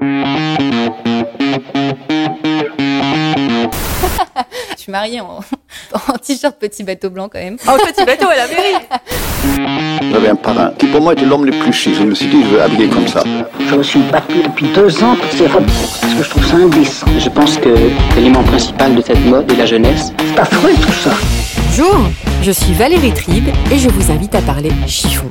Je suis mariée en, en t-shirt petit bateau blanc quand même. Oh, petit bateau à la mairie J'avais un parrain qui pour moi était l'homme le plus chic. Je me suis dit, je veux habiller comme ça. Je me suis battu depuis deux ans pour ces robes parce que je trouve ça indécent. Je pense que l'élément principal de cette mode est la jeunesse. C'est affreux tout ça. Bonjour, je suis Valérie Tribe et je vous invite à parler chiffon.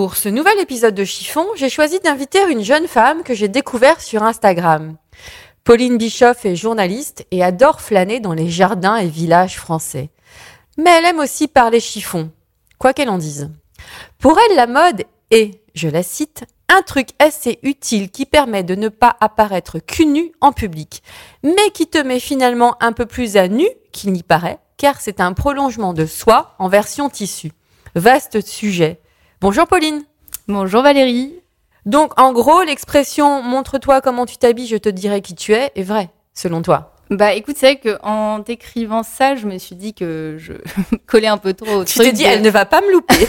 Pour ce nouvel épisode de Chiffon, j'ai choisi d'inviter une jeune femme que j'ai découverte sur Instagram. Pauline Bischoff est journaliste et adore flâner dans les jardins et villages français. Mais elle aime aussi parler chiffon, quoi qu'elle en dise. Pour elle, la mode est, je la cite, un truc assez utile qui permet de ne pas apparaître cul nu en public, mais qui te met finalement un peu plus à nu qu'il n'y paraît, car c'est un prolongement de soi en version tissu. Vaste sujet. Bonjour Pauline. Bonjour Valérie. Donc en gros, l'expression montre-toi comment tu t'habilles, je te dirai qui tu es est vraie, selon toi. Bah écoute, c'est vrai qu'en t'écrivant ça, je me suis dit que je collais un peu trop au Tu truc. t'es dit, de- elle ne va pas me louper.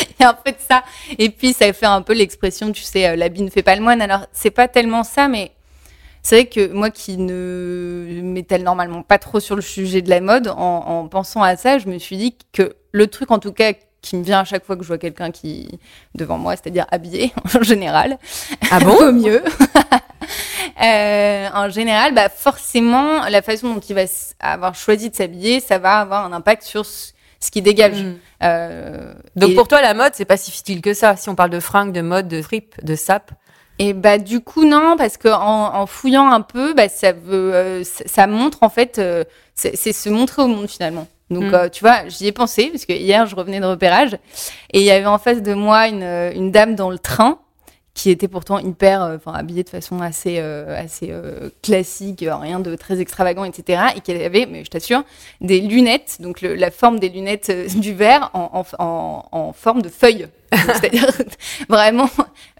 Il y a un peu de ça. Et puis, ça fait un peu l'expression, tu sais, euh, l'habit ne fait pas le moine. Alors, c'est pas tellement ça, mais c'est vrai que moi qui ne m'étale normalement pas trop sur le sujet de la mode, en, en pensant à ça, je me suis dit que le truc, en tout cas, qui me vient à chaque fois que je vois quelqu'un qui devant moi, c'est-à-dire habillé en général, Ah bon au mieux. Euh, en général, bah forcément, la façon dont il va avoir choisi de s'habiller, ça va avoir un impact sur ce, ce qui dégage. Mm. Euh, Donc et- pour toi, la mode, c'est pas si futile que ça. Si on parle de fringues, de mode, de fripe, de sap. Et bah du coup non parce que en, en fouillant un peu, bah ça veut, euh, ça, ça montre en fait, euh, c'est se montrer au monde finalement. Donc Mm. euh, tu vois, j'y ai pensé parce que hier je revenais de repérage et il y avait en face de moi une, euh, une dame dans le train qui était pourtant hyper, euh, enfin habillée de façon assez euh, assez euh, classique, euh, rien de très extravagant, etc. Et qui avait, mais je t'assure, des lunettes, donc le- la forme des lunettes du verre en, en, en, en forme de feuille. C'est-à-dire vraiment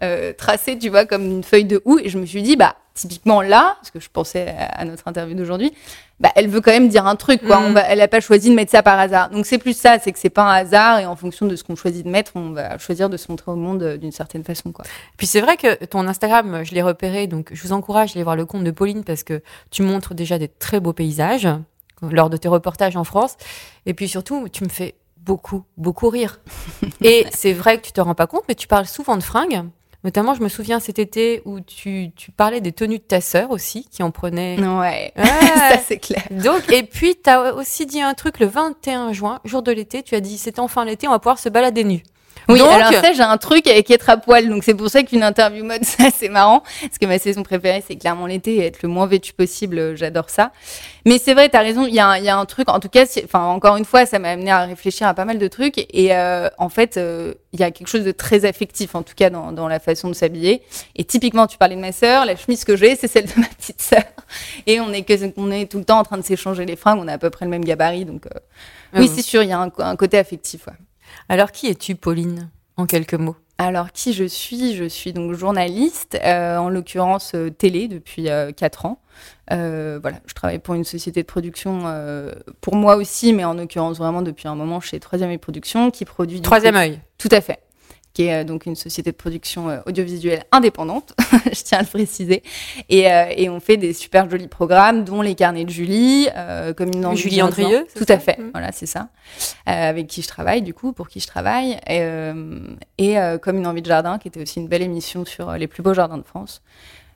euh, tracée, tu vois, comme une feuille de houx. Et je me suis dit, bah, typiquement là, parce que je pensais à, notre interview d'aujourd'hui, bah, elle veut quand même dire un truc, quoi. Mm. On va, elle n'a pas choisi de mettre ça par hasard. Donc c'est plus ça, c'est que c'est pas un hasard et en fonction de ce qu'on choisit de mettre, on va choisir de se montrer au monde euh, d'une certaine façon, quoi. Puis c'est vrai que ton Instagram, je l'ai repéré, donc je vous encourage à aller voir le compte de Pauline parce que tu montres déjà des très beaux paysages lors de tes reportages en France. Et puis surtout, tu me fais beaucoup, beaucoup rire. Et c'est vrai que tu te rends pas compte, mais tu parles souvent de fringues. Notamment, je me souviens cet été où tu, tu parlais des tenues de ta sœur aussi, qui en prenait. Ouais, Ouais. ça c'est clair. Donc, et puis, tu as aussi dit un truc le 21 juin, jour de l'été. Tu as dit, c'est enfin l'été, on va pouvoir se balader nu. Oui, Donc- alors ça, j'ai un truc avec être à poil. Donc, c'est pour ça qu'une interview mode, ça, c'est marrant. Parce que ma saison préférée, c'est clairement l'été et être le moins vêtu possible. euh, J'adore ça. Mais c'est vrai, t'as raison. Il y, a un- il y a un truc, en tout cas, enfin, encore une fois, ça m'a amené à réfléchir à pas mal de trucs. Et euh, en fait, euh, il y a quelque chose de très affectif, en tout cas, dans, dans la façon de s'habiller. Et typiquement, tu parlais de ma sœur. La chemise que j'ai, c'est celle de ma petite sœur. Et on est, que, on est tout le temps en train de s'échanger les fringues. On a à peu près le même gabarit. Donc, euh, oui, Euh, c'est sûr, il y a un, un côté affectif. Ouais. Alors, qui es-tu, Pauline, en quelques mots? Alors, qui je suis? Je suis donc journaliste, euh, en l'occurrence euh, télé depuis 4 ans. Euh, voilà, je travaille pour une société de production, euh, pour moi aussi, mais en l'occurrence vraiment depuis un moment chez Troisième et Production, qui produit... du Troisième œil? Tout à fait. Qui est euh, donc une société de production euh, audiovisuelle indépendante, je tiens à le préciser. Et, euh, et on fait des super jolis programmes, dont les carnets de Julie, comme une Julie Andrieux, Tout à fait, Mm. voilà, c'est ça. Avec qui je travaille, du coup, pour qui je travaille. Et, et comme une envie de jardin, qui était aussi une belle émission sur les plus beaux jardins de France.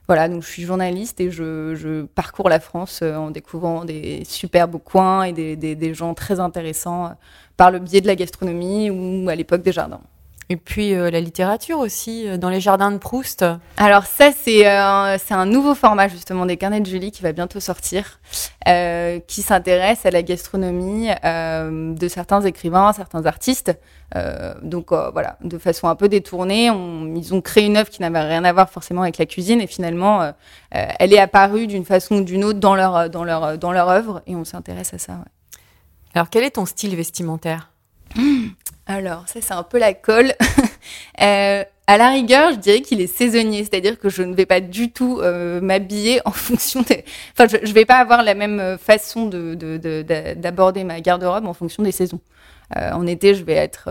Voilà, donc je suis journaliste et je, je parcours la France en découvrant des superbes coins et des, des, des gens très intéressants par le biais de la gastronomie ou à l'époque des jardins. Et puis euh, la littérature aussi, euh, dans les jardins de Proust. Alors ça, c'est euh, c'est un nouveau format justement des carnets de Julie qui va bientôt sortir, qui s'intéresse à la gastronomie de certains écrivains, certains artistes. Donc voilà, de façon un peu détournée, on- ils ont créé une œuvre qui n'avait rien à voir forcément avec la cuisine et finalement, elle est apparue d'une façon ou d'une autre dans leur dans leur dans leur œuvre et on s'intéresse à ça. ouais. Alors quel est ton style vestimentaire? Alors, ça, c'est un peu la colle. Euh, à la rigueur, je dirais qu'il est saisonnier, c'est-à-dire que je ne vais pas du tout euh, m'habiller en fonction des... Enfin, je ne vais pas avoir la même euh, façon de- de- de- d'a- d'aborder ma garde-robe en fonction des saisons. Euh, en été, je vais être...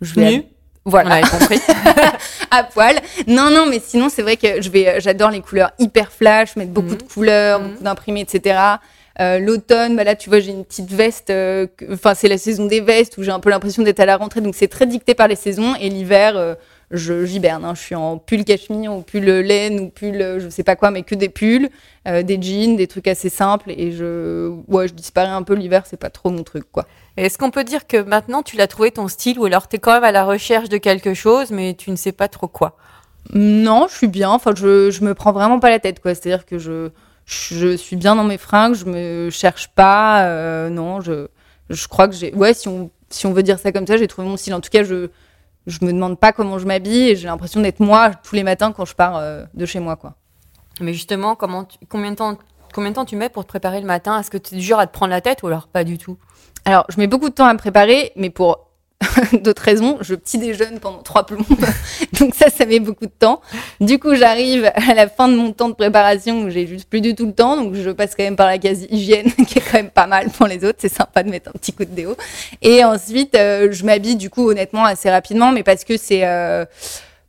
je vais Nue On Voilà compris. à poil. Non, non, mais sinon, c'est vrai que je vais, j'adore les couleurs hyper flash, mettre beaucoup Mhm. de couleurs, Mhm. beaucoup d'imprimés, etc. Euh, L'automne, bah là, tu vois, j'ai une petite veste. euh, Enfin, c'est la saison des vestes où j'ai un peu l'impression d'être à la rentrée, donc c'est très dicté par les saisons. Et l'hiver, euh, je j'hiberne. hein. Je suis en pull cachemire ou pull laine ou pull, je sais pas quoi, mais que des pulls, euh, des jeans, des trucs assez simples. Et je, ouais, je disparais un peu l'hiver. C'est pas trop mon truc, quoi. Est-ce qu'on peut dire que maintenant tu l'as trouvé ton style ou alors tu es quand même à la recherche de quelque chose mais tu ne sais pas trop quoi? Non, je suis bien. Enfin, je, je me prends vraiment pas la tête, quoi. C'est-à-dire que je, je suis bien dans mes fringues, je me cherche pas. euh, non, je, je crois que j'ai. Ouais, si on, si on veut dire ça comme ça, j'ai trouvé mon style. En tout cas, je, je me demande pas comment je m'habille et j'ai l'impression d'être moi tous les matins quand je pars euh, de chez moi, quoi. Mais justement, comment tu- combien, de temps, combien de temps tu mets pour te préparer le matin? Est-ce que tu es du genre à te prendre la tête ou alors pas du tout? Alors, je mets beaucoup de temps à me préparer, mais pour d'autres raisons, je petit déjeune pendant trois plombes. Donc ça, ça met beaucoup de temps. Du coup, j'arrive à la fin de mon temps de préparation où j'ai juste plus du tout le temps. Donc je passe quand même par la case hygiène, qui est quand même pas mal pour les autres. C'est sympa de mettre un petit coup de déo. Et ensuite, euh, je m'habille du coup honnêtement assez rapidement, mais parce que c'est... euh,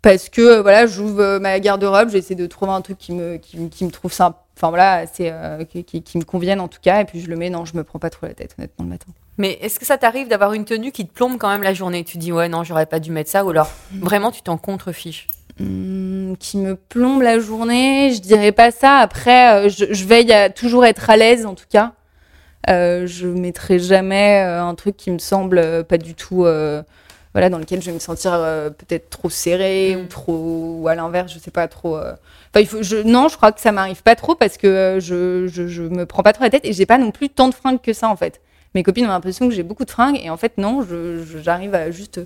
parce que euh, voilà, j'ouvre ma garde-robe, j'essaie de trouver un truc qui me, qui, me- trouve sympa, enfin voilà, c'est qui, qui, qui me convienne en tout cas, et puis je le mets. Non, je me prends pas trop la tête honnêtement le matin. Mais est-ce que ça t'arrive d'avoir une tenue qui te plombe quand même la journée? Tu dis ouais non j'aurais pas dû mettre ça ou alors vraiment tu t'en contrefiches? Hmm, qui me plombe la journée, je dirais pas ça. Après, euh, je, je veille à toujours être à l'aise, en tout cas. Euh, je mettrai jamais euh, un truc qui me semble pas du tout, euh, voilà, dans lequel je vais me sentir euh, peut-être trop serré ou trop, ou à l'inverse, je sais pas trop. Enfin, il faut, je, non, je crois que ça m'arrive pas trop parce que je, je, je me prends pas trop la tête et j'ai pas non plus tant de fringues que ça en fait. Mes copines ont l'impression que j'ai beaucoup de fringues et en fait non, j'arrive à juste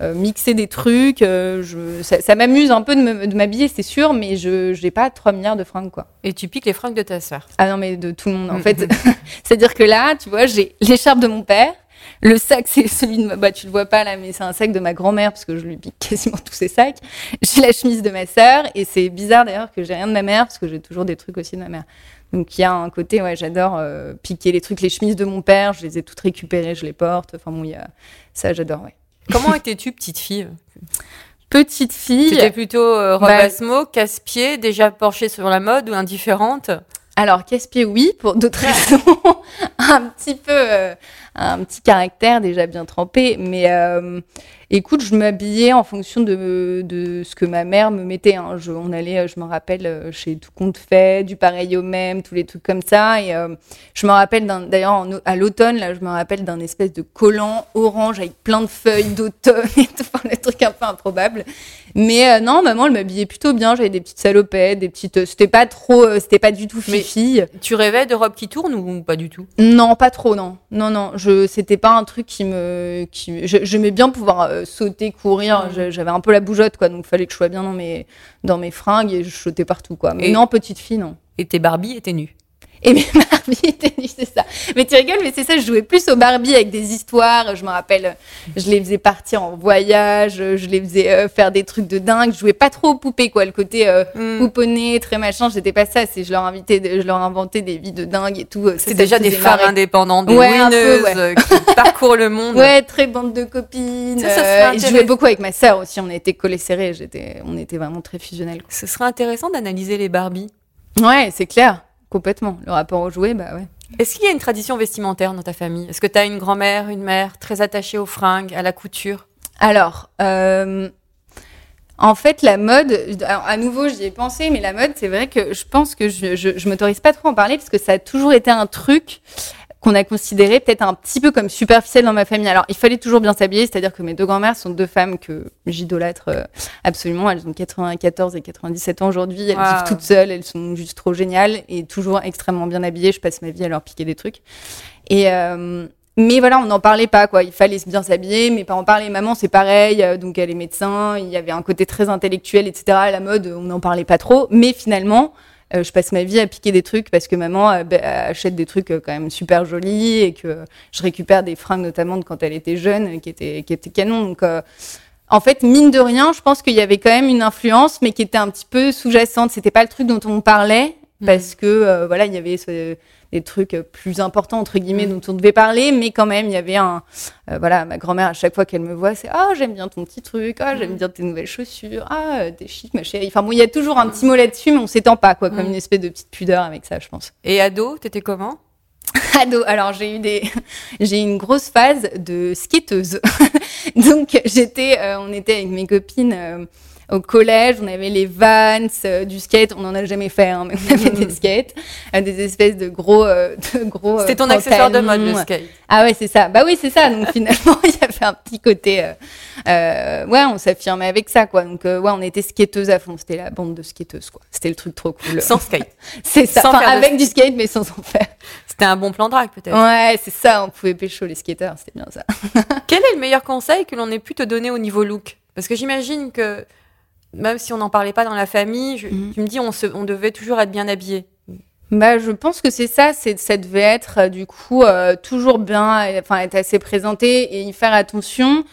euh, mixer des trucs. euh, je, ça ça m'amuse un peu de m'habiller, c'est sûr, mais je n'ai pas 3 milliards de fringues, quoi. et tu piques les fringues de ta sœur. Ah non, mais de tout le monde, en Mhm. fait. C'est-à-dire que là, tu vois, j'ai l'écharpe de mon père. Le sac, c'est celui de ma... Bah, tu le vois pas là, mais c'est un sac de ma grand-mère, parce que je lui pique quasiment tous ses sacs. J'ai la chemise de ma sœur, et c'est bizarre d'ailleurs que j'ai rien de ma mère, parce que j'ai toujours des trucs aussi de ma mère. Donc il y a un côté, ouais, j'adore euh, piquer les trucs, les chemises de mon père, je les ai toutes récupérées, je les porte. Enfin bon, il y a... ça, j'adore, ouais. Comment étais-tu petite fille? Petite fille. Tu étais plutôt euh, Bah- casse-pied, déjà penchée sur la mode ou indifférente? Alors, casse-pied, oui, pour d'autres raisons. un petit peu, euh, un petit caractère déjà bien trempé. Mais euh, écoute, je m'habillais en fonction de, ce que ma mère me mettait. hein. Je, on allait, euh, je me rappelle, euh, chez Tout Compte Fait, du pareil au même, tous les trucs comme ça. Et euh, je me rappelle, d'ailleurs, à l'automne, là, je me rappelle d'un espèce de collant orange avec plein de feuilles d'automne et enfin, trucs un peu improbables. Mais euh, non, maman, elle m'habillait plutôt bien. J'avais des petites salopettes, des petites. euh, C'était pas trop, euh, c'était pas du tout Mais- fifi. Tu rêvais de robe qui tourne ou pas du tout? Non, pas trop, non. Non, non, je, c'était pas un truc qui me, qui, j'aimais bien pouvoir euh, sauter, courir. Mm. J'avais un peu la bougeotte, quoi. Donc, fallait que je sois bien dans mes, dans mes fringues et je sautais partout, quoi. Mais Et- non, petite fille, non. Et tes Barbie étaient nues? Et mes Barbie étaient nues, c'est ça. Mais tu rigoles, mais c'est ça, je jouais plus aux Barbie avec des histoires. Je me rappelle, je les faisais partir en voyage, je les faisais euh, faire des trucs de dingue. Je jouais pas trop aux poupées, quoi. Le côté euh, Mm. pouponné, très machin, j'étais pas ça. C'est, je leur invitais, je leur inventais des vies de dingue et tout. Ça, C'est déjà des femmes indépendantes, des Ouais, peu, winneuses ouais. euh, qui parcourent le monde. Ouais, très bande de copines. Ça, ça euh, je jouais beaucoup avec ma sœur aussi. On était collés serrés. J'étais, on était vraiment très fusionnels. Ce serait intéressant d'analyser les Barbie. Ouais, c'est clair, complètement. Le rapport au jouet, bah ouais. Est-ce qu'il y a une tradition vestimentaire dans ta famille? Est-ce que tu as une grand-mère, une mère très attachée aux fringues, à la couture? Alors, euh, En fait, la mode, alors, à nouveau, j'y ai pensé, mais la mode, c'est vrai que je pense que je, je, je m'autorise pas trop à en parler parce que ça a toujours été un truc qu'on a considéré peut-être un petit peu comme superficiel dans ma famille. Alors, il fallait toujours bien s'habiller, c'est-à-dire que mes deux grand-mères sont deux femmes que j'idolâtre euh, absolument. Elles ont 94 et 97 ans aujourd'hui. Elles Wow. vivent toutes seules, elles sont juste trop géniales et toujours extrêmement bien habillées. Je passe ma vie à leur piquer des trucs. Et euh, mais voilà, on n'en parlait pas, quoi. Il fallait bien s'habiller, mes parents parlaient. Maman, c'est pareil, euh, donc elle est médecin. Il y avait un côté très intellectuel, etc. La mode, on n'en parlait pas trop. Mais finalement, je passe ma vie à piquer des trucs parce que maman euh, bah, achète des trucs euh, quand même super jolis et que je récupère des fringues notamment de quand elle était jeune euh, qui étaient qui étaient canon. Donc euh, en fait, mine de rien, je pense qu'il y avait quand même une influence, mais qui était un petit peu sous-jacente. C'était pas le truc dont on parlait parce que euh, voilà, il y avait ce- des trucs plus importants entre guillemets dont on devait parler, mais quand même, il y avait un euh, voilà, ma grand-mère à chaque fois qu'elle me voit, c'est ah j'aime bien ton petit truc, ah j'aime bien tes nouvelles chaussures, ah euh, t'es chic ma chérie. Enfin bon, il y a toujours un petit mot là-dessus, mais on s'étend pas quoi, comme Mm. une espèce de petite pudeur avec ça, je pense. Et ado, t'étais comment? Ado, alors j'ai eu des, j'ai eu une grosse phase de skateuse. Donc j'étais, euh, on était avec mes copines euh, au collège, on avait les Vans, euh, du skate, on en a jamais fait, hein, mais on avait des skates, euh, des espèces de gros, euh, de gros. C'était ton accessoire de mode, le skate. Ah ouais, c'est ça. Bah oui, c'est ça. Donc finalement, il y avait un petit côté, ouais, on s'affirmait avec ça, quoi. Donc ouais, on était skateuses à fond. C'était la bande de skateuses, quoi. C'était le truc trop cool. Sans skate. c'est ça. sans Enfin, de avec du skate, mais sans en faire. C'était un bon plan drague, peut-être. Ouais, c'est ça, on pouvait pécho les skateurs, c'était bien ça. Quel est le meilleur conseil que l'on ait pu te donner au niveau look? Parce que j'imagine que même si on n'en parlait pas dans la famille, je- Mhm. tu me dis on, se, on devait toujours être bien habillé. Bah, je pense que c'est ça, c'est ça devait être euh, du coup euh, toujours bien, enfin être assez présenté et y faire attention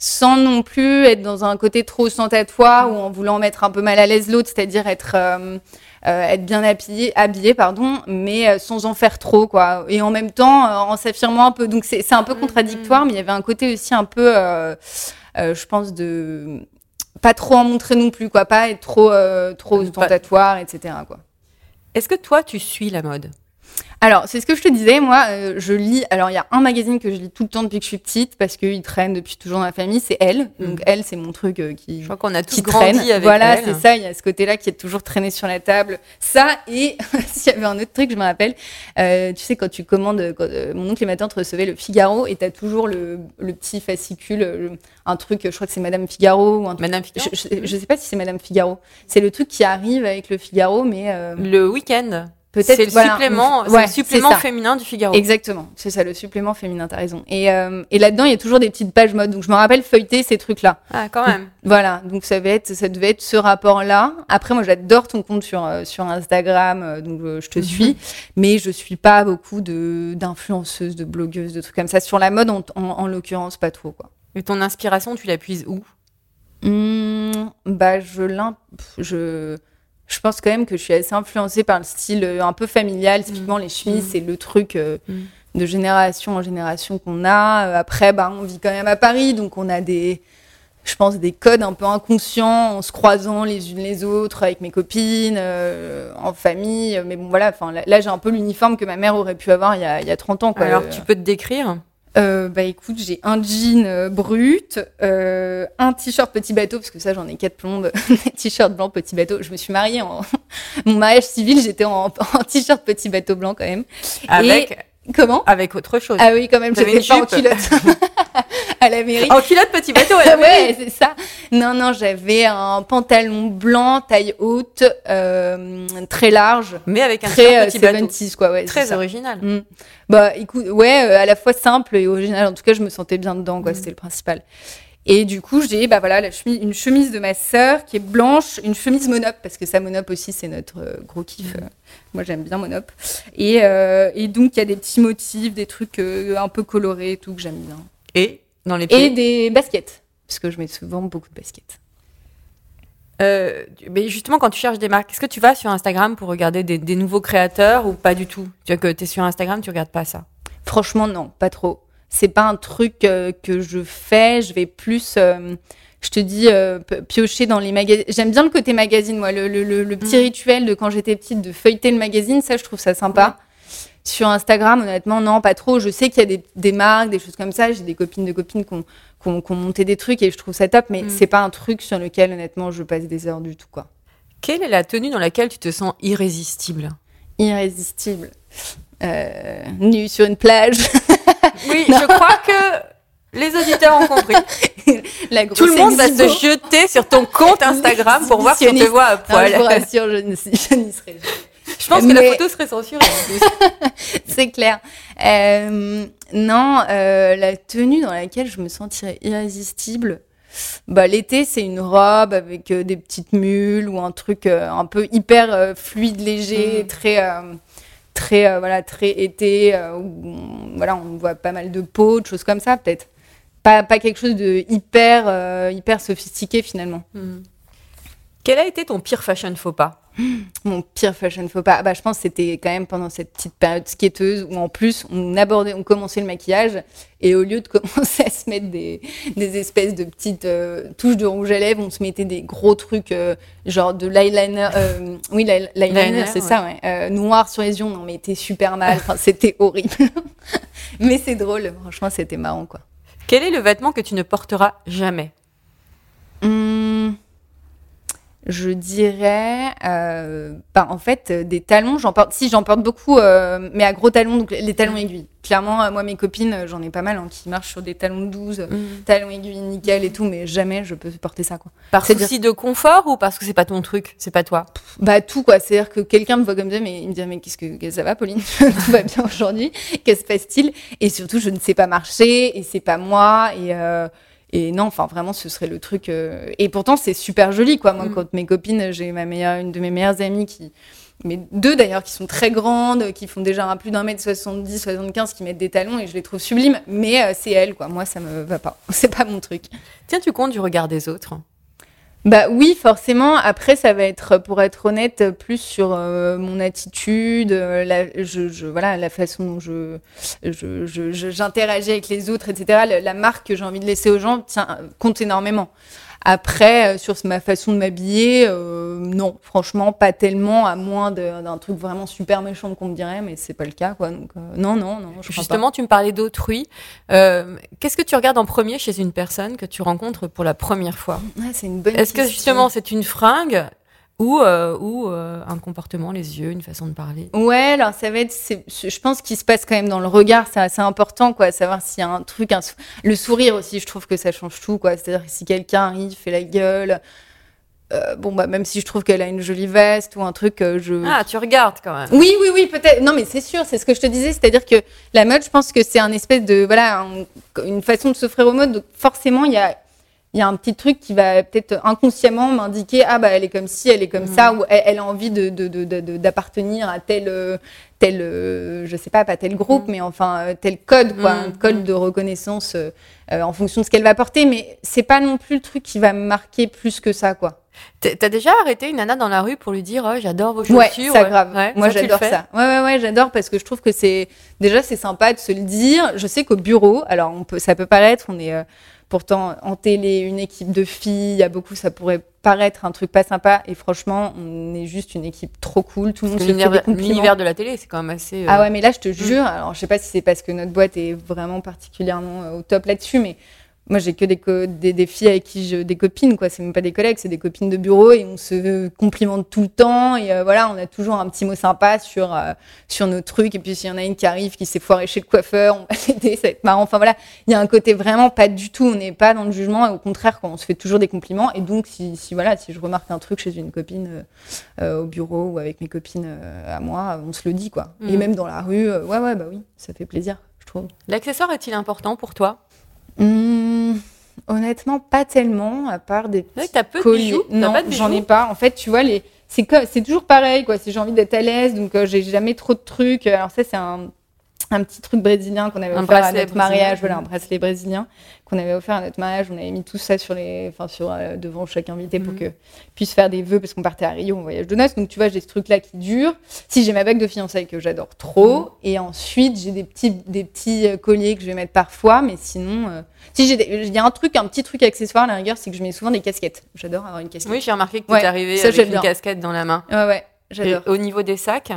sans non plus être dans un côté trop ostentatoire ou en voulant mettre un peu mal à l'aise l'autre, c'est-à-dire être euh, euh, être bien habillé, habillé pardon, mais euh, sans en faire trop quoi, et en même temps euh, en s'affirmant un peu. Donc c'est un peu Mhm. contradictoire, mais il y avait un côté aussi un peu, euh, euh, je pense de pas trop en montrer non plus quoi, pas être trop euh, trop ostentatoire, etc. quoi. Est-ce que toi, tu suis la mode? Alors, c'est ce que je te disais, moi, euh, je lis. Alors, il y a un magazine que je lis tout le temps depuis que je suis petite, parce qu'il traîne depuis toujours dans la famille, c'est Elle. Donc, Mhm. Elle, c'est mon truc euh, qui. Je crois qu'on a tous grandi traîne. avec voilà, c'est ça. Il y a ce côté-là qui est toujours traîné sur la table. Ça et s'il y avait un autre truc, je me rappelle. euh, tu sais, quand tu commandes, quand, mon oncle et ma tante recevaient le Figaro et t'as toujours le, le petit fascicule, un truc. Je crois que c'est Madame Figaro ou un truc. Madame Figaro Je, je, je sais pas si c'est Madame Figaro. C'est le truc qui arrive avec le Figaro, mais Le week-end. Peut-être. C'est le voilà, supplément, ouais, le féminin du Figaro. Exactement, c'est ça, le supplément féminin, t'as raison. Et, euh, et là-dedans, il y a toujours des petites pages mode. Donc, je me rappelle feuilleter ces trucs-là. Ah, quand même. Voilà, donc ça, va être, ça devait être ce rapport-là. Après, moi, j'adore ton compte sur, euh, sur Instagram, euh, donc euh, je te suis. Mais je suis pas beaucoup de- d'influenceuses, de, blogueuses, de trucs comme ça. Sur la mode, en, en, en l'occurrence, pas trop, quoi. Et ton inspiration, tu la puises où? Hmm, bah, je, l'im- je, je pense quand même que je suis assez influencée par le style euh, un peu familial. Typiquement, les chemises, Mm. c'est le truc euh, Mm. de génération en génération qu'on a. Euh, Après, bah, on vit quand même à Paris, donc on a des, je pense, des codes un peu inconscients en se croisant les unes les autres avec mes copines, euh, en famille. Mais bon, voilà, enfin, là, j'ai un peu l'uniforme que ma mère aurait pu avoir il y a, il y a 30 ans. Quoi. Alors, tu peux te décrire? Euh, bah écoute, j'ai un jean euh, brut, euh, un t-shirt petit bateau, parce que ça j'en ai quatre plombes, des t-shirts blancs petit bateau. Je me suis mariée en mon mariage civil, j'étais en, en t-shirt petit bateau blanc quand même. avec, Comment avec autre chose. Ah oui quand même, une pas en culotte à la mairie. En culotte petit bateau, elle avait ouais, c'est ça. Non, non, j'avais un pantalon blanc, taille haute, euh, très large, Mais avec un très euh, petit bateau. 70s, quoi. Ouais, Très original. Mm. Bah écoute, ouais, euh, à la fois simple et original. En tout cas, je me sentais bien dedans, Mm. quoi. C'était le principal. Et du coup, j'ai bah voilà la chemise, une chemise de ma sœur qui est blanche, une chemise monop parce que ça monop aussi c'est notre euh, gros kiff. Mm. Euh, Moi j'aime bien monop. Et, euh, et donc il y a des petits motifs, des trucs un peu colorés et tout que j'aime bien. Et dans les Et pieds. des baskets parce que je mets souvent beaucoup de baskets. Euh, mais justement, quand tu cherches des marques, est-ce que tu vas sur Instagram pour regarder des, des nouveaux créateurs ou pas du tout? Tu vois que tu es sur Instagram, tu regardes pas ça? Franchement, non, pas trop. C'est pas un truc euh, que je fais. Je vais plus, euh, je te dis, euh, piocher dans les magazines. J'aime bien le côté magazine, moi. Le, le- le- le petit Mm. rituel de quand j'étais petite de feuilleter le magazine, ça, je trouve ça sympa. Sur Instagram, honnêtement, non, pas trop. Je sais qu'il y a des, des marques, des choses comme ça. J'ai des copines de copines qui ont, qui ont, qui ont monté des trucs et je trouve ça top, mais Mm. c'est pas un truc sur lequel honnêtement je passe des heures du tout quoi. Quelle est la tenue dans laquelle tu te sens irrésistible? Irrésistible. Euh, nu sur une plage. Oui, je crois que les auditeurs ont compris. La Tout le monde va se jeter sur ton compte Instagram pour voir si on te voit à Non, poil. je vous rassure, je n'y je n'y serai jamais. Je pense que la photo serait censurée. en plus. C'est clair. Euh, non, euh, la tenue dans laquelle je me sentirais irrésistible. Bah, l'été, c'est une robe avec euh, des petites mules ou un truc un peu hyper fluide, léger, Mm. très, très, euh, voilà, très été, euh, où on, voilà, on voit pas mal de peau, de choses comme ça, peut-être. Pas, pas quelque chose de hyper, euh, hyper sophistiqué finalement. Hmm. Quel a été ton pire fashion faux pas Mon pire fashion faux pas, bah, je pense que c'était quand même pendant cette petite période skateuse où en plus on abordait, on commençait le maquillage et au lieu de commencer à se mettre des, des espèces de petites euh, touches de rouge à lèvres, on se mettait des gros trucs euh, genre de l'eyeliner, euh, oui l'ey- l'eyeliner Liner, c'est ça, ouais, noir sur les yeux, on en mettait super mal, enfin, c'était horrible. Mais c'est drôle, franchement c'était marrant quoi. Quel est le vêtement que tu ne porteras jamais? Je dirais, euh, bah, en fait, euh, des talons, j'en porte, si j'en porte beaucoup, euh, mais à gros talons, donc les talons aiguilles. Clairement, euh, moi, mes copines, euh, j'en ai pas mal hein, qui marchent sur des talons de 12, euh, talons aiguilles nickel et tout, mais jamais je peux porter ça, quoi. Par souci de confort ou parce que c'est pas ton truc, c'est pas toi? Bah, tout, quoi. C'est-à-dire que quelqu'un me voit comme ça, mais il me dit, mais qu'est-ce que, que ça va, Pauline? tout va bien aujourd'hui? Qu'est-ce que se passe-t-il? Et surtout, je ne sais pas marcher, et c'est pas moi, et, euh, et non, enfin, vraiment, ce serait le truc, euh, Et pourtant, c'est super joli, quoi. Moi, Mm. quand mes copines, j'ai ma meilleure, une de mes meilleures amies qui, mais deux d'ailleurs, qui sont très grandes, qui font déjà un plus d'un mètre 70, 75, qui mettent des talons, et je les trouve sublimes. Mais euh, c'est elles, quoi. Moi, ça me va pas. C'est pas mon truc. Tiens-tu compte du regard des autres? Bah oui, forcément. Après, ça va être, pour être honnête, plus sur euh, mon attitude, euh, la, voilà, la façon dont je, j'interagis avec les autres, etc. La, la marque que j'ai envie de laisser aux gens tient, compte énormément. Après, euh, sur ma façon de m'habiller, euh, non, franchement, pas tellement, à moins d'un truc vraiment super méchant qu'on me dirait, mais c'est pas le cas, quoi. Donc, euh, non, non, non, je Justement, tu me parlais d'autrui. Euh, Qu'est-ce que tu regardes en premier chez une personne que tu rencontres pour la première fois? Ouais, c'est une bonne Est-ce que justement c'est une fringue? Ou, euh, ou euh, un comportement, les yeux, une façon de parler Ouais, alors ça va être, c'est- je pense qu'il se passe quand même dans le regard, c'est assez important, quoi, savoir s'il y a un truc, un sou- le sourire aussi, je trouve que ça change tout, quoi. C'est-à-dire que si quelqu'un arrive, fait la gueule, euh, bon bah même si je trouve qu'elle a une jolie veste ou un truc, euh, je. Ah, tu regardes quand même. Oui, oui, oui, peut-être. Non, mais c'est sûr, c'est ce que je te disais, c'est-à-dire que la mode, je pense que c'est un espèce de, voilà, un- une façon de s'offrir aux modes. Donc forcément, il y a, il y a un petit truc qui va peut-être inconsciemment m'indiquer, ah bah elle est comme ci, elle est comme ça, ou elle, elle a envie de, d'appartenir à tel, euh, tel, euh, je sais pas, pas tel groupe, mais enfin euh, tel code, quoi, Mm, un code de reconnaissance euh, en fonction de ce qu'elle va porter. Mais c'est pas non plus le truc qui va me marquer plus que ça, quoi. T'as déjà arrêté une nana dans la rue pour lui dire oh, j'adore vos Ouais, chaussures grave. Ouais, Moi, ça, tu le j'adore ça. Ouais, ouais, ouais, j'adore parce que je trouve que c'est déjà c'est sympa de se le dire. Je sais qu'au bureau, alors on peut, ça peut paraître, on est euh, pourtant en télé une équipe de filles. Il y a beaucoup, ça pourrait paraître un truc pas sympa. Et franchement, on est juste une équipe trop cool. Tout le monde L'univers de la télé, c'est quand même assez. euh, Ah ouais, mais là, je te jure, alors je sais pas si c'est parce que notre boîte est vraiment particulièrement euh, au top là-dessus, mais moi, j'ai que des, co- des, des filles avec qui je. des copines, quoi. C'est même pas des collègues, c'est des copines de bureau et on se complimente tout le temps. Et euh, voilà, on a toujours un petit mot sympa sur, euh, sur nos trucs. Et puis, s'il y en a une qui arrive, qui s'est foirée chez le coiffeur, on va l'aider, ça va être marrant. Enfin voilà, il y a un côté vraiment pas du tout, on n'est pas dans le jugement. Et au contraire, quand on se fait toujours des compliments. Et donc, si, si, voilà, si je remarque un truc chez une copine euh, au bureau ou avec mes copines à moi, on se le dit, quoi. Et Mhm. même dans la rue, ouais, ouais, bah oui, ça fait plaisir, je trouve. L'accessoire est-il important pour toi? Hum, honnêtement, pas tellement, à part des que t'as peu de colliers. bijoux. Non, j'en ai pas. En fait, tu vois, les... c'est toujours pareil, quoi. Si j'ai envie d'être à l'aise, donc euh, j'ai jamais trop de trucs. Alors ça, c'est un... un petit truc brésilien qu'on avait Un offert à notre mariage. Voilà, un bracelet brésilien qu'on avait offert à notre mariage. On avait mis tout ça sur les, enfin sur euh, devant chaque invité pour Mhm. que puisse faire des vœux parce qu'on partait à Rio en voyage de noces. Donc tu vois, j'ai ce truc-là qui dure. Si j'ai ma bague de fiançailles que j'adore trop, Mhm. et ensuite j'ai des petits des petits euh, colliers que je vais mettre parfois, mais sinon, euh, si j'ai, des- il y a un truc, un petit truc accessoire à la rigueur, c'est que je mets souvent des casquettes. J'adore avoir une casquette. Oui, j'ai remarqué que tu Ouais, arrivé ça, avec une casquette dans la main. Ouais, ouais, Et j'adore. au niveau des sacs,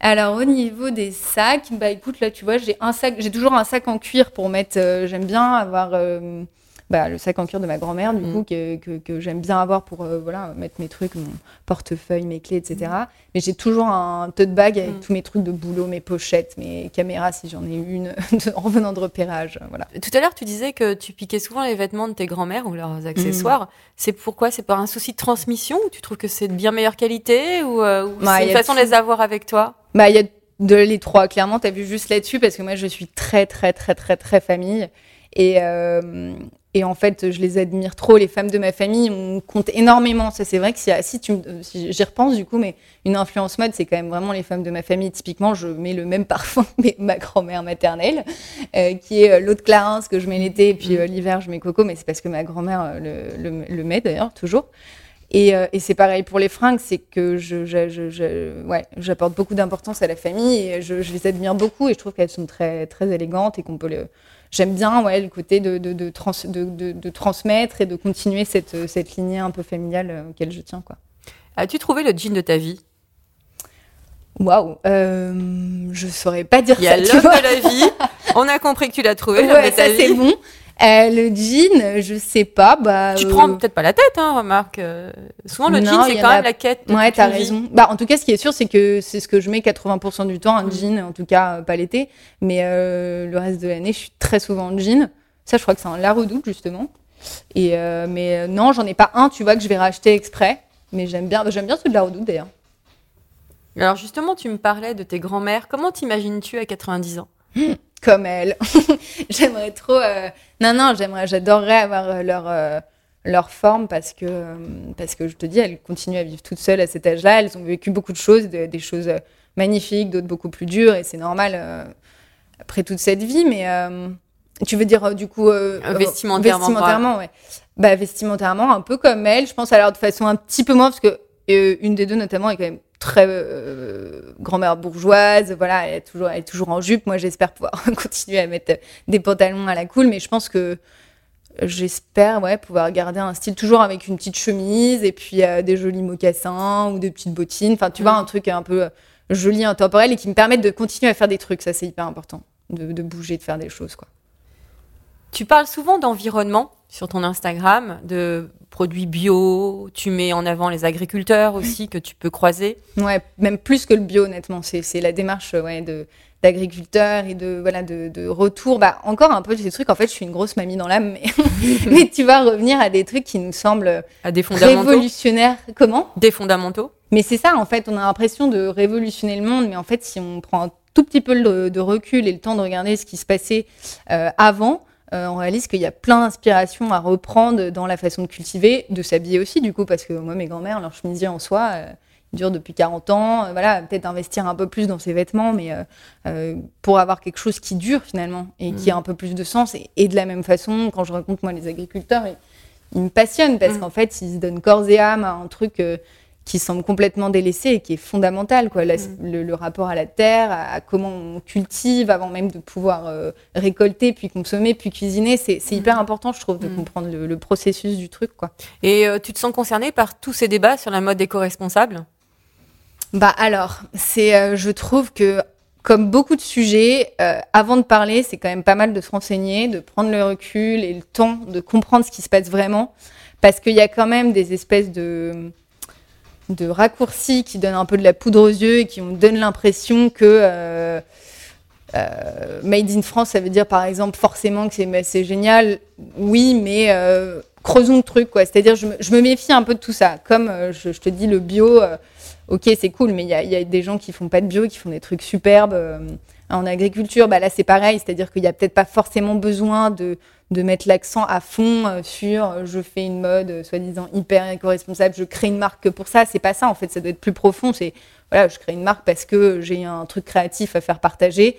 Alors au niveau des sacs, bah écoute là tu vois j'ai un sac, j'ai toujours un sac en cuir pour mettre. euh, j'aime bien avoir euh, bah, le sac en cuir de ma grand-mère du Mm. coup que, que, que j'aime bien avoir pour euh, voilà mettre mes trucs, mon portefeuille, mes clés, etc. Mais j'ai toujours un tote bag avec Mm. tous mes trucs de boulot, mes pochettes, mes caméras si j'en ai une en venant de repérage, voilà. Tout à l'heure, tu disais que tu piquais souvent les vêtements de tes grands-mères ou leurs accessoires. C'est pourquoi? C'est par un souci de transmission ou tu trouves que c'est de bien meilleure qualité ou, euh, ou Bah, c'est une façon de les avoir avec toi? Bah, il y a de les trois, clairement. Tu as vu juste là-dessus parce que moi, je suis très, très, très, très, très famille. Et, euh, et en fait, je les admire trop. Les femmes de ma famille, on compte énormément. Ça, c'est vrai que si, si, si j'y repense, du coup, mais une influence mode, c'est quand même vraiment les femmes de ma famille. Typiquement, je mets le même parfum que ma grand-mère maternelle, euh, qui est euh, l'eau de Clarins que je mets l'été. Et puis euh, l'hiver, je mets Coco. Mais c'est parce que ma grand-mère le, le, le met d'ailleurs, toujours. Et, euh, et c'est pareil pour les fringues, c'est que je, ouais, j'apporte beaucoup d'importance à la famille et je, je les admire beaucoup et je trouve qu'elles sont très, très élégantes et qu'on peut le. J'aime bien ouais, le côté de, de, de, trans, de, transmettre et de continuer cette, cette lignée un peu familiale euh, auquel je tiens. Quoi. As-tu trouvé le jean de ta vie? Waouh, euh, je saurais pas dire Il y a ça. l'homme de la vie. On a compris que tu l'as trouvé, l'homme Ouais, de ta ça c'est bon. Euh, le jean, je sais pas. Bah, Tu te euh, prends peut-être pas la tête, hein, remarque. euh, Souvent, le Non, jean, c'est quand en a- même la quête. de Ouais, t'as vie. raison. Bah, en tout cas, ce qui est sûr, c'est que c'est ce que je mets 80% du temps, un Mm. jean, en tout cas, pas l'été. Mais le reste de l'année, je suis très souvent en jean. Ça, je crois que c'est un la redoute, justement. Et, mais non, j'en ai pas un, tu vois, que je vais racheter exprès. Mais j'aime bien, j'aime bien ceux de la redoute, d'ailleurs. Alors, justement, tu me parlais de tes grands-mères. Comment t'imagines-tu à 90 ans? Comme elle. j'aimerais trop. euh, Non, non, j'aimerais, j'adorerais avoir euh, leur. euh, leur forme parce que, parce que je te dis, elles continuent à vivre toutes seules à cet âge-là. Elles ont vécu beaucoup de choses, de- des choses magnifiques, d'autres beaucoup plus dures, et c'est normal euh, après toute cette vie. Mais tu veux dire, du coup. vestimentairement, Vestimentairement, ouais. Bah, vestimentairement, un peu comme elle. Je pense alors de façon un petit peu moins, parce que une des deux, notamment, est quand même très euh, grand-mère bourgeoise. Voilà, elle est, toujours, elle est toujours en jupe. Moi, j'espère pouvoir continuer à mettre des pantalons à la cool, mais je pense que j'espère ouais, pouvoir garder un style toujours avec une petite chemise et puis euh, des jolis mocassins ou des petites bottines. Enfin, tu vois, Mhm. un truc un peu euh, joli, intemporel et qui me permettent de continuer à faire des trucs. Ça, c'est hyper important. De, de bouger, de faire des choses, quoi. Tu parles souvent d'environnement sur ton Instagram, de produits bio. Tu mets en avant les agriculteurs aussi que tu peux croiser. Ouais, même plus que le bio, honnêtement. C'est, c'est la démarche ouais, de, d'agriculteurs et de, voilà, de, de retour. Bah, encore un peu de ces trucs. En fait, je suis une grosse mamie dans l'âme, mais, mais tu vas revenir à des trucs qui nous semblent À des fondamentaux. révolutionnaires. Comment? Des fondamentaux. Mais c'est ça, en fait, on a l'impression de révolutionner le monde, mais en fait, si on prend un tout petit peu de, de recul et le temps de regarder ce qui se passait euh, avant, euh, on réalise qu'il y a plein d'inspirations à reprendre dans la façon de cultiver, de s'habiller aussi, du coup, parce que moi, mes grands-mères, leur chemisier en soi, euh, dure depuis 40 ans. euh, voilà, peut-être investir un peu plus dans ses vêtements, mais euh, euh, pour avoir quelque chose qui dure finalement et qui a un peu plus de sens. Et, et de la même façon, quand je rencontre moi les agriculteurs, ils, ils me passionnent parce Mm. qu'en fait, ils se donnent corps et âme à un truc. euh, qui semble complètement délaissé et qui est fondamental, quoi. La- le, le rapport à la terre, à, à comment on cultive avant même de pouvoir euh, récolter, puis consommer, puis cuisiner, c'est c'est hyper important, je trouve, de Mm. comprendre le, le processus du truc, quoi. Et euh, tu te sens concerné par tous ces débats sur la mode éco-responsable? Bah alors, c'est, euh, je trouve que comme beaucoup de sujets, euh, avant de parler, c'est quand même pas mal de se renseigner, de prendre le recul et le temps de comprendre ce qui se passe vraiment, parce qu'il y a quand même des espèces de de raccourcis qui donnent un peu de la poudre aux yeux et qui nous donnent l'impression que euh, euh, Made in France, ça veut dire par exemple forcément que c'est génial. Oui, mais euh, creusons le truc, quoi. C'est-à-dire, je me, méfie un peu de tout ça. Comme je, te dis, le bio, ok, c'est cool, mais il y a, des gens qui font pas de bio, qui font des trucs superbes. en agriculture, bah là, c'est pareil. C'est-à-dire qu'il y a peut-être pas forcément besoin de, de mettre l'accent à fond euh, sur euh, je fais une mode euh, soi-disant hyper éco-responsable, je crée une marque que pour ça. C'est pas ça, en fait. Ça doit être plus profond. C'est voilà, je crée une marque parce que j'ai un truc créatif à faire partager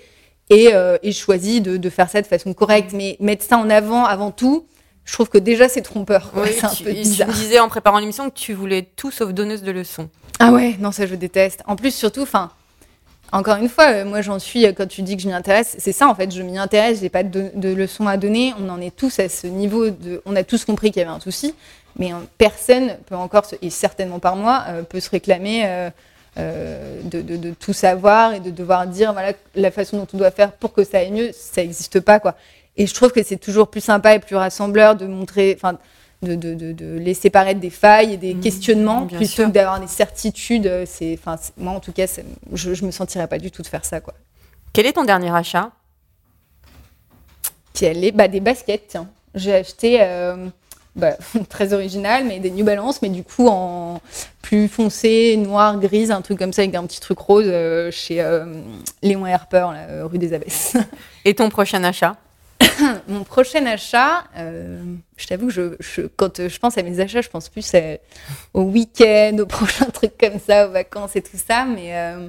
et, euh, et je choisis de, de faire ça de façon correcte. Mais mettre ça en avant avant tout, je trouve que déjà c'est trompeur. Oui, c'est un tu, peu tu bizarre. me disais en préparant l'émission que tu voulais tout sauf donneuse de leçons. Ah ouais, non, ça je déteste. En plus, surtout, enfin, encore une fois, euh, moi j'en suis, euh, quand tu dis que je m'y intéresse, c'est ça en fait, je m'y intéresse, j'ai pas de, de leçons à donner, on en est tous à ce niveau, de, on a tous compris qu'il y avait un souci, mais euh, personne peut encore, et certainement par moi, peut se réclamer de, tout savoir et de devoir dire voilà la façon dont on doit faire pour que ça aille mieux, ça n'existe pas quoi. Et je trouve que c'est toujours plus sympa et plus rassembleur de montrer, de, de, de, laisser paraître des failles et des questionnements bien plutôt sûr. que d'avoir des certitudes. euh, C'est, enfin, moi en tout cas, je, je me sentirais pas du tout de faire ça quoi. Quel est ton dernier achat? Qui elle est, bah, des baskets. Tiens, j'ai acheté. euh, bah, très original, mais des New Balance, mais du coup en plus foncé, noir, grise, un truc comme ça avec un petit truc rose euh, chez euh, Léon et Harper, là, rue des Abbesses. Et ton prochain achat? Mon prochain achat, euh, je t'avoue que je, je- quand euh, je pense à mes achats, je pense plus à- au week-end, aux prochains trucs comme ça, aux vacances et tout ça, mais euh,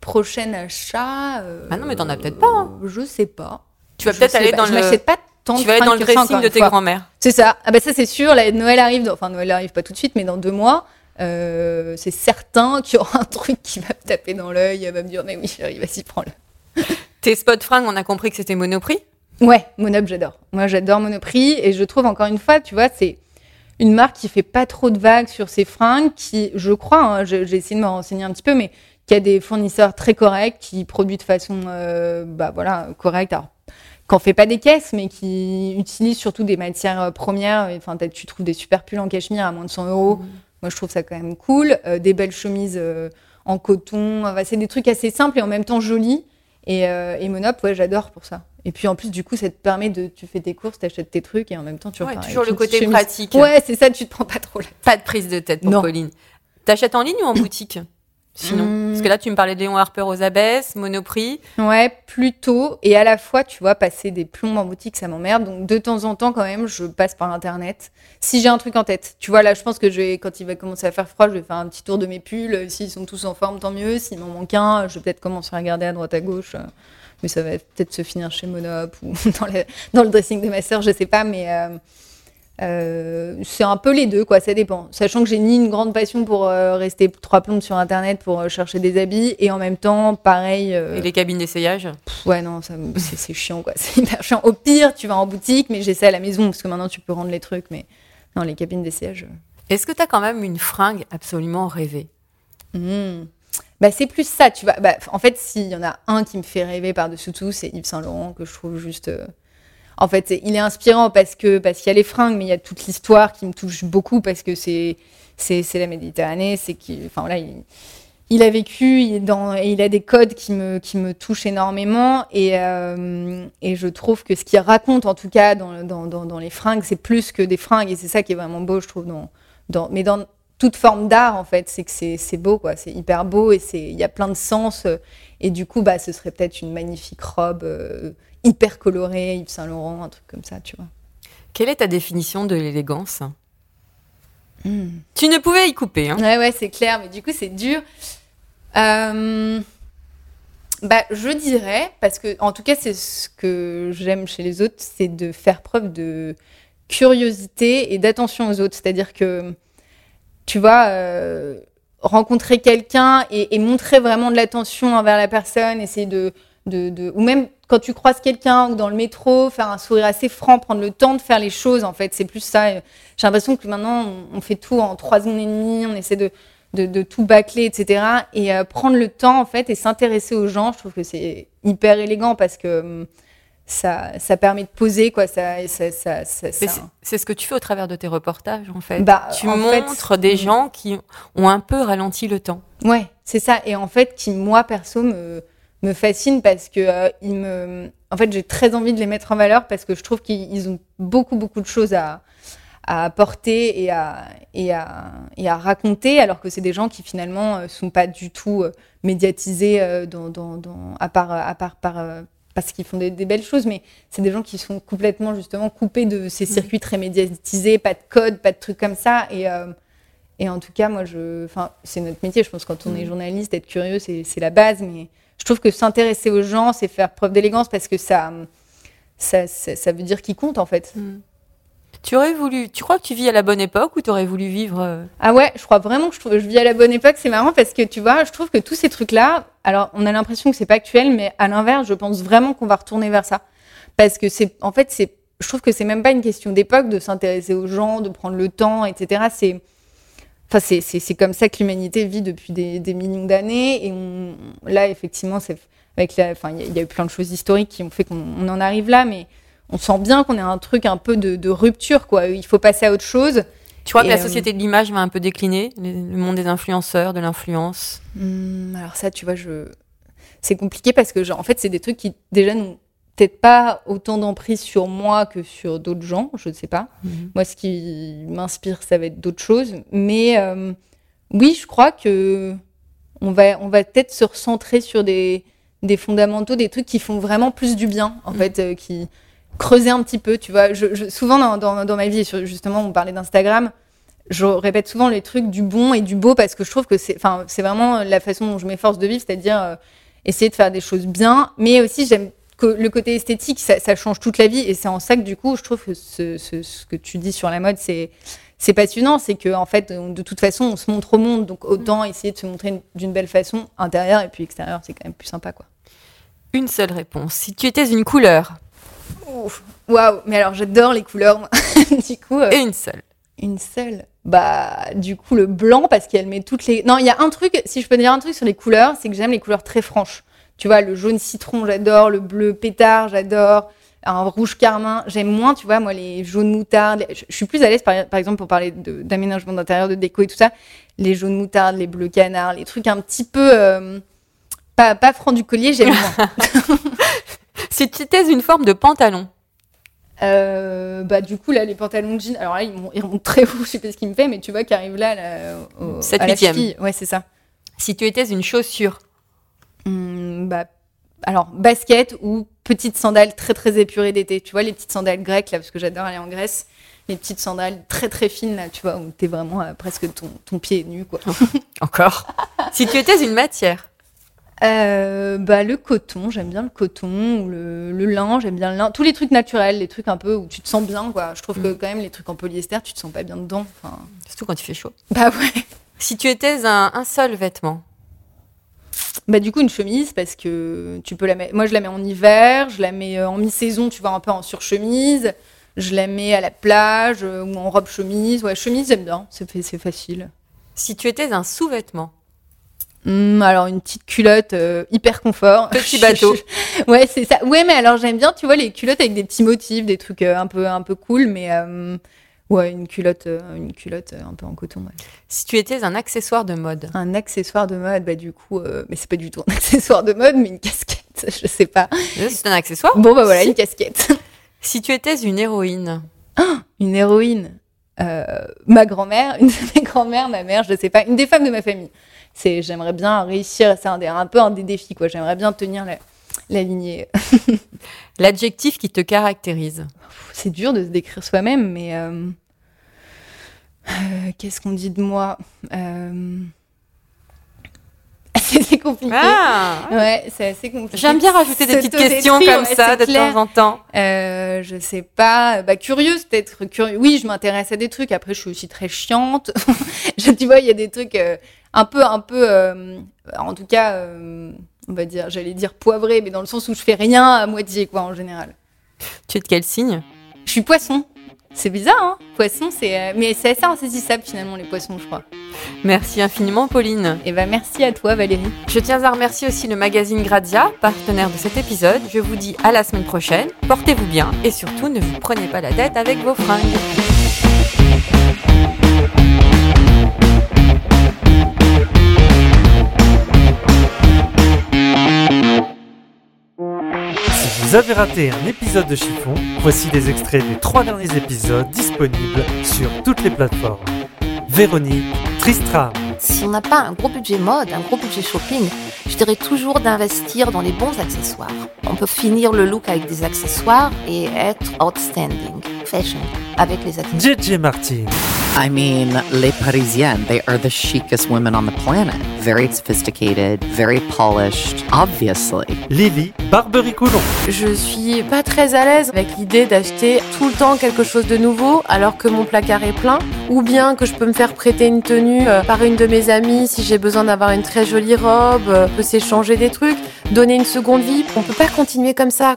prochain achat. Ah non, mais t'en as peut-être pas, hein. Je sais pas. Tu vas peut-être aller pas. dans je le. m'achète pas tant Tu de vas aller dans le dressing de tes grands-mères. C'est ça. Ah bah ça c'est sûr. Noël arrive. dans- Enfin Noël arrive pas tout de suite, mais dans deux mois, c'est certain qu'il y aura un truc qui va me taper dans l'œil. Elle va me dire mais oui chérie, vas-y prends-le. Tes spots fringues, on a compris que c'était Monoprix? Ouais, Monop j'adore. Moi j'adore Monoprix et je trouve encore une fois, tu vois, c'est une marque qui fait pas trop de vagues sur ses fringues, qui, je crois, hein, j'ai essayé de me renseigner un petit peu, mais qui a des fournisseurs très corrects, qui produit de façon, euh, bah voilà, correcte. Alors, qu'en fait pas des caisses, mais qui utilise surtout des matières euh, premières. Enfin, tu trouves des super pulls en cachemire à moins de 100 euros. Moi, je trouve ça quand même cool. Euh, des belles chemises euh, en coton. Enfin, c'est des trucs assez simples et en même temps jolis. Et, et Monop, ouais, j'adore pour ça. Et puis en plus, du coup, ça te permet de. Tu fais tes courses, t'achètes tes trucs et en même temps, tu Ouais, repars toujours le côté chemise. pratique. Ouais, c'est ça, tu te prends pas trop la Pas de prise de tête pour Non. Pauline. T'achètes en ligne ou en boutique Sinon, Hmm. parce que là, tu me parlais de Léon Harper aux Abbesses, Monoprix. Ouais, plutôt. Et à la fois, tu vois, passer des plombs en boutique, ça m'emmerde. Donc, de temps en temps, quand même, je passe par Internet. Si j'ai un truc en tête. Tu vois, là, je pense que je vais, quand il va commencer à faire froid, je vais faire un petit tour de mes pulls. S'ils sont tous en forme, tant mieux. S'il m'en manque un, je vais peut-être commencer à regarder à droite, à gauche. Mais ça va peut-être se finir chez Monop ou dans, le- dans le dressing de ma sœur, je sais pas. Mais euh, euh, c'est un peu les deux, quoi. Ça dépend. Sachant que j'ai ni une grande passion pour euh, rester trois plombes sur Internet pour euh, chercher des habits. Et en même temps, pareil. Et les cabines d'essayage? Ouais, non, c'est chiant, quoi. C'est hyper chiant. Au pire, tu vas en boutique, mais j'essaie à la maison, parce que maintenant, tu peux rendre les trucs, mais non, les cabines d'essayage. Est-ce que t'as quand même une fringue absolument rêvée? Hmm. Bah, c'est plus ça, tu vois. Bah, en fait, s'il y en a un qui me fait rêver par-dessus tout, c'est Yves Saint Laurent, que je trouve juste. euh, En fait, il est inspirant parce que parce qu'il y a les fringues, mais il y a toute l'histoire qui me touche beaucoup parce que c'est la Méditerranée, c'est enfin voilà, il, a vécu, dans, et il a des codes qui me qui me touchent énormément et euh, et je trouve que ce qu'il raconte en tout cas dans dans dans, dans les fringues, c'est plus que des fringues et c'est ça qui est vraiment beau, je trouve dans dans mais dans toute forme d'art en fait, c'est que c'est beau quoi, c'est hyper beau et c'est il y a plein de sens euh, et du coup bah ce serait peut-être une magnifique robe euh, hyper colorée Yves Saint Laurent, un truc comme ça, tu vois. Quelle est ta définition de l'élégance? Hmm. Tu ne pouvais y couper. Hein. Ouais, ouais, c'est clair, mais du coup, c'est dur. Euh, Bah, je dirais, parce que, en tout cas, c'est ce que j'aime chez les autres, c'est de faire preuve de curiosité et d'attention aux autres. C'est-à-dire que, tu vois, euh, rencontrer quelqu'un et, montrer vraiment de l'attention envers la personne, essayer de, de, ou même quand tu croises quelqu'un ou dans le métro, faire un sourire assez franc, prendre le temps de faire les choses, en fait, c'est plus ça. J'ai l'impression que maintenant, on, on fait tout en trois secondes et demie, on essaie de, de, de tout bâcler, etc. Et euh, prendre le temps, en fait, et s'intéresser aux gens, je trouve que c'est hyper élégant parce que hum, ça, ça permet de poser, quoi. Ça, ça, c'est- ce que tu fais au travers de tes reportages, en fait. Bah, tu en fait, montres des mm. gens qui ont un peu ralenti le temps. Ouais, c'est ça. Et en fait, qui, moi, perso, me, me fascine parce que euh, ils me... En fait, j'ai très envie de les mettre en valeur parce que je trouve qu'ils ils ont beaucoup, beaucoup de choses à, à apporter et à, et, à, et à raconter, alors que c'est des gens qui, finalement, euh, sont pas du tout euh, médiatisés dans, dans, dans, à part, à part par... parce qu'ils font des, des belles choses, mais c'est des gens qui sont complètement justement coupés de ces circuits très médiatisés, pas de code, pas de trucs comme ça. Et, euh, et en tout cas, moi, je, enfin, c'est notre métier. Je pense que quand on est journaliste, être curieux, c'est, la base. Mais je trouve que s'intéresser aux gens, c'est faire preuve d'élégance parce que ça, ça, ça, ça veut dire qu'ils comptent en fait. Tu aurais voulu, tu crois que tu vis à la bonne époque ou tu aurais voulu vivre euh, Ah ouais, je crois vraiment que je, vis à la bonne époque. C'est marrant parce que tu vois, je trouve que tous ces trucs-là, alors on a l'impression que c'est pas actuel, mais à l'inverse, je pense vraiment qu'on va retourner vers ça. Parce que c'est, en fait, c'est, je trouve que c'est même pas une question d'époque de s'intéresser aux gens, de prendre le temps, etc. C'est, Enfin, c'est- comme ça que l'humanité vit depuis des, des millions d'années. Et on- là, effectivement, la, enfin, il y, a- il y a eu plein de choses historiques qui ont fait qu'on on en arrive là, mais on sent bien qu'on est un truc un peu de, de rupture, quoi. Il faut passer à autre chose. Tu crois que la euh, société de l'image va un peu décliner, le monde des influenceurs, de l'influence? Hum, alors ça, tu vois, je... c'est compliqué parce que, genre, en fait, c'est des trucs qui, déjà, n'ont peut-être pas autant d'emprise sur moi que sur d'autres gens, je ne sais pas. Moi, ce qui m'inspire, ça va être d'autres choses. Mais euh, oui, je crois que on va, on va peut-être se recentrer sur des, des fondamentaux, des trucs qui font vraiment plus du bien, en fait, euh, qui creuser un petit peu, tu vois. Je, je- souvent, dans, dans, dans ma vie, justement, on parlait d'Instagram, je répète souvent les trucs du bon et du beau parce que je trouve que c'est, enfin, c'est vraiment la façon dont je m'efforce de vivre, c'est-à-dire euh, essayer de faire des choses bien, mais aussi j'aime que le côté esthétique, ça, ça change toute la vie et c'est en ça que du coup, je trouve que ce, ce, ce que tu dis sur la mode, c'est c'est passionnant, c'est que en fait, de toute façon, on se montre au monde, donc autant essayer de se montrer une- d'une belle façon, intérieure et puis extérieure, c'est quand même plus sympa, quoi. Une seule réponse. Si tu étais une couleur. Waouh, mais alors j'adore les couleurs. moi. du coup, euh, et une seule. une seule. Bah, du coup, le blanc parce qu'elle met toutes les. Non, il y a un truc. Si je peux dire un truc sur les couleurs, c'est que j'aime les couleurs très franches. Tu vois, le jaune citron, j'adore. Le bleu pétard, j'adore. Un rouge carmin, j'aime moins. Tu vois, moi, les jaunes moutardes. Je, je suis plus à l'aise, par, par exemple, pour parler de- d'aménagement d'intérieur, de déco et tout ça. Les jaunes moutardes, les bleus canards, les trucs un petit peu. euh, pas, pas franc du collier, j'aime moins. Si tu étais une forme de pantalon, Euh, bah du coup là les pantalons de jean alors là ils, ils remontent très haut je sais pas ce qu'il me fait mais tu vois qui arrive là, là au, Sept à la cheville. ouais c'est ça. Si tu étais une chaussure, Hum, bah alors basket ou petites sandales très très épurées d'été. Tu vois les petites sandales grecques là parce que j'adore aller en Grèce. Les petites sandales très très fines là tu vois où t'es vraiment euh, presque ton, ton pied nu quoi. Encore. si tu étais une matière, Euh, bah le coton j'aime bien le coton ou le, le lin j'aime bien le lin tous les trucs naturels les trucs un peu où tu te sens bien quoi je trouve que quand même les trucs en polyester tu te sens pas bien dedans surtout quand il fait chaud. bah ouais Si tu étais un, un seul vêtement, Bah du coup une chemise parce que tu peux la mettre. Moi je la mets en hiver, je la mets euh, en mi-saison, tu vois un peu en surchemise. Je la mets à la plage euh, ou en robe chemise. Ouais chemise j'aime bien, c'est facile. si tu étais un sous-vêtement, Hum, alors une petite culotte euh, hyper confort. Petit bateau. ouais c'est ça. Ouais mais alors j'aime bien tu vois les culottes avec des petits motifs, des trucs euh, un peu un peu cool, mais euh, ouais une culotte une culotte un peu en coton. ouais. si tu étais un accessoire de mode, Un accessoire de mode, bah du coup, mais c'est pas du tout un accessoire de mode, mais une casquette, je sais pas. c'est un accessoire. Bon bah voilà Si- une casquette. Si tu étais une héroïne, une héroïne, ma grand-mère, une de mes grand-mères, ma mère, je sais pas, une des femmes de ma famille. C'est, j'aimerais bien réussir, c'est un, des- un peu un des défis, quoi. J'aimerais bien tenir la, la lignée. l'adjectif qui te caractérise, C'est dur de se décrire soi-même, mais euh, euh, qu'est-ce qu'on dit de moi? Euh, C'est compliqué. Ah Ouais, c'est assez compliqué. J'aime bien rajouter des petites questions comme ouais, ça de clair. temps en temps. Euh, je sais pas, bah curieuse peut-être, curieux. Oui, je m'intéresse à des trucs. Après, je suis aussi très chiante. je, tu vois, il y a des trucs euh, un peu, un peu, euh, en tout cas, on va dire, j'allais dire poivré, mais dans le sens où je fais rien à moitié, quoi, en général. Tu es de quel signe? Je suis poisson. C'est bizarre, hein Poisson, c'est, euh, mais c'est assez insaisissable finalement les poissons, je crois. Merci infiniment, Pauline. Et bah merci à toi, Valérie. Je tiens à remercier aussi le magazine Grazia, partenaire de cet épisode. Je vous dis à la semaine prochaine. Portez-vous bien et surtout ne vous prenez pas la tête avec vos fringues. Vous avez raté un épisode de Chiffon, voici des extraits des trois derniers épisodes disponibles sur toutes les plateformes. Véronique, Tristram, Si on n'a pas un gros budget mode, un gros budget shopping, je dirais toujours d'investir dans les bons accessoires. On peut finir le look avec des accessoires et être outstanding, fashion, avec les accessoires. JJ Martin, I mean, les Parisiennes, they are the chicest women on the planet. Very sophisticated, very polished, obviously. Lily, Barbery-Coulon, Je suis pas très à l'aise avec l'idée d'acheter tout le temps quelque chose de nouveau alors que mon placard est plein, ou bien que je peux me faire prêter une tenue euh, par une de mes amies si j'ai besoin d'avoir une très jolie robe, euh, on peut s'échanger des trucs, donner une seconde vie. On peut pas continuer comme ça.